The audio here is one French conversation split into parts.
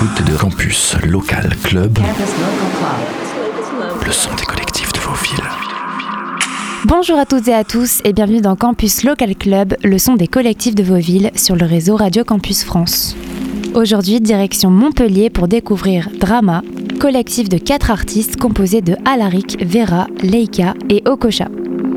l'écoute de Campus Local Club, le son des collectifs de vos villes. Bonjour à toutes et à tous et bienvenue dans Campus Local Club, le son des collectifs de vos villes sur le réseau Radio Campus France. Aujourd'hui, direction Montpellier pour découvrir Drama, collectif de quatre artistes composés de Alaric, Vera, Leika et Okosha.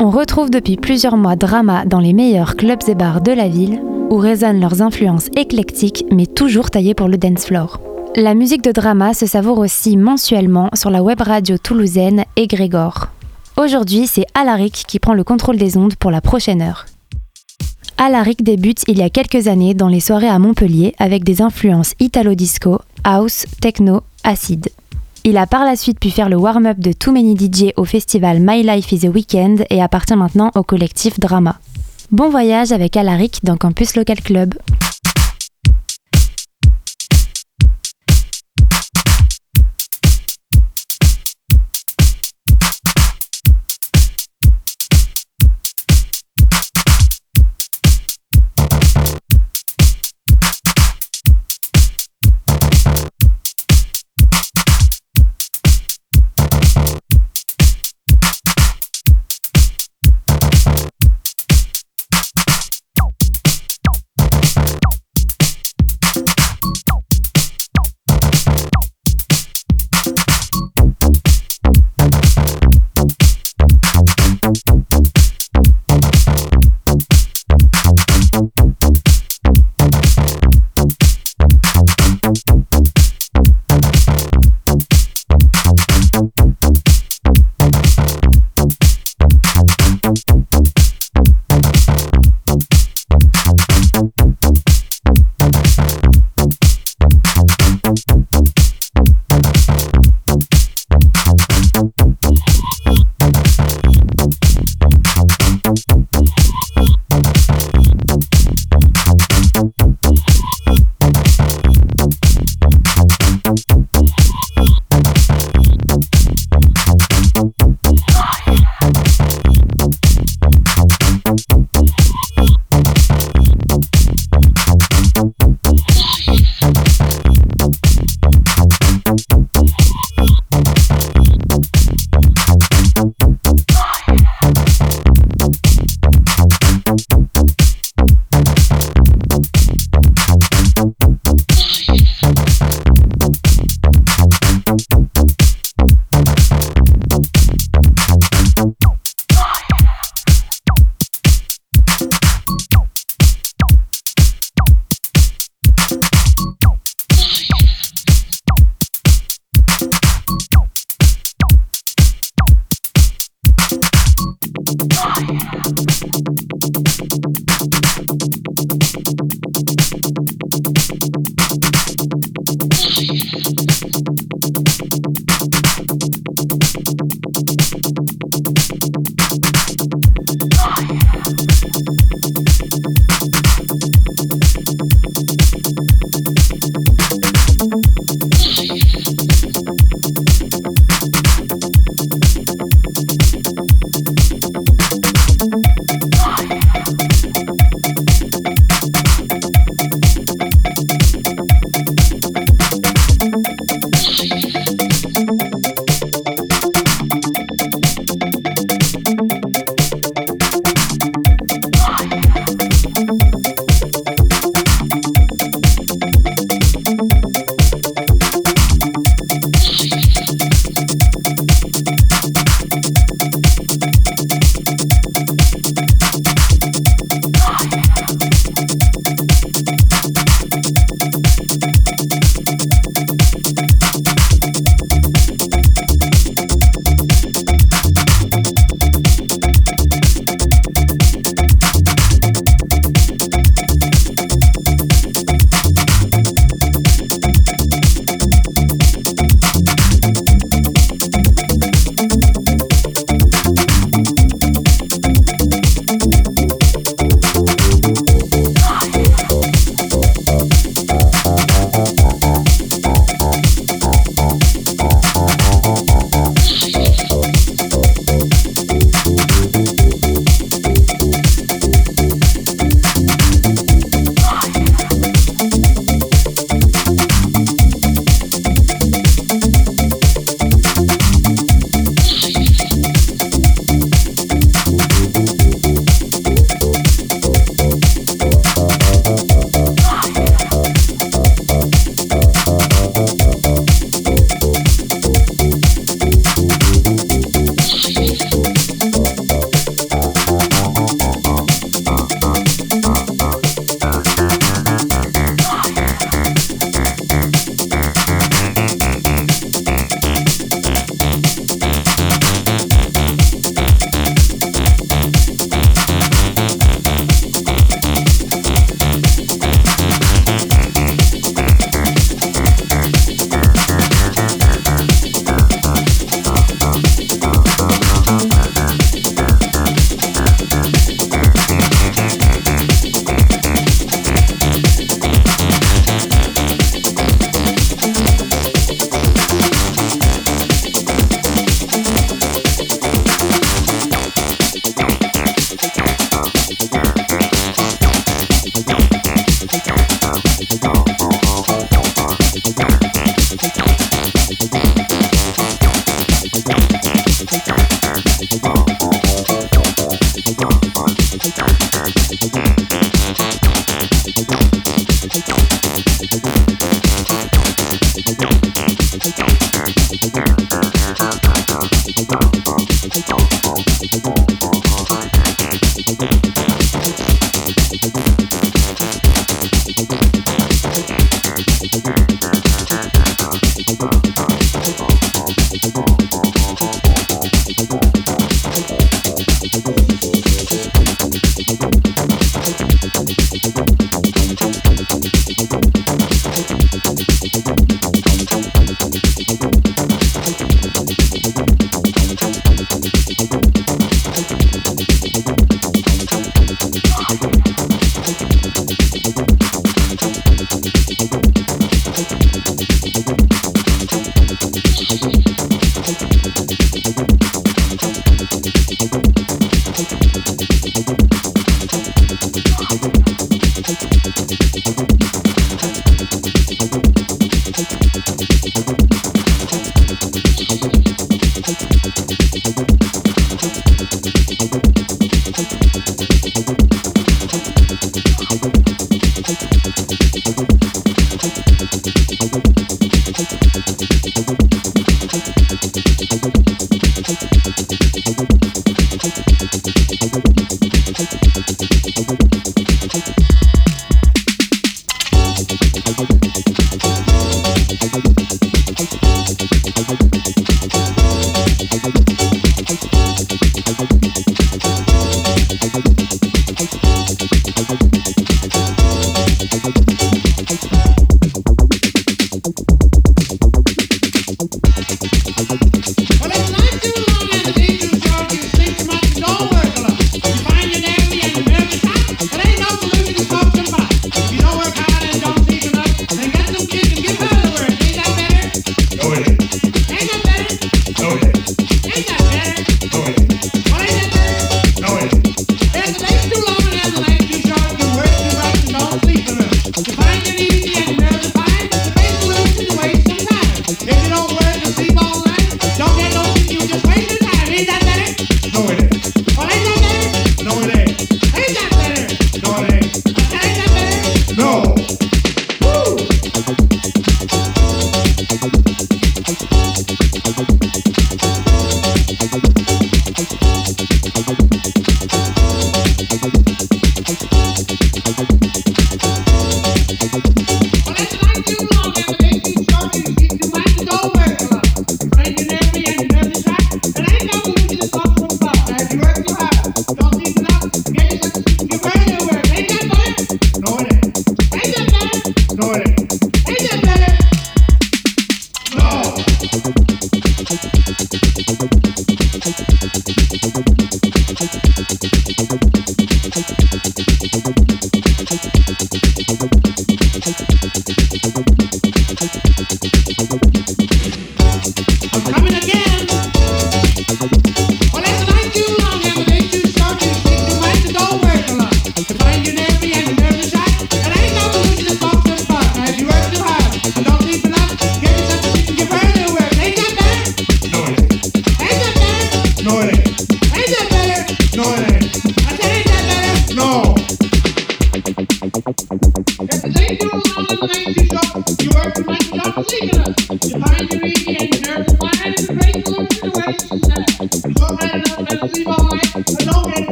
On retrouve depuis plusieurs mois Drama dans les meilleurs clubs et bars de la ville, où résonnent leurs influences éclectiques mais toujours taillées pour le dance floor. La musique de Drama se savoure aussi mensuellement sur la web radio toulousaine Grégor. Aujourd'hui, c'est Alaric qui prend le contrôle des ondes pour la prochaine heure. Alaric débute il y a quelques années dans les soirées à Montpellier avec des influences italo-disco, house, techno, acide. Il a par la suite pu faire le warm-up de Too Many DJ au festival My Life is a Weekend et appartient maintenant au collectif Drama. Bon voyage avec Alaric dans Campus Local Club. ハハハハ!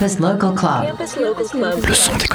Campus Local Club. Le son des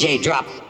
DJ drop.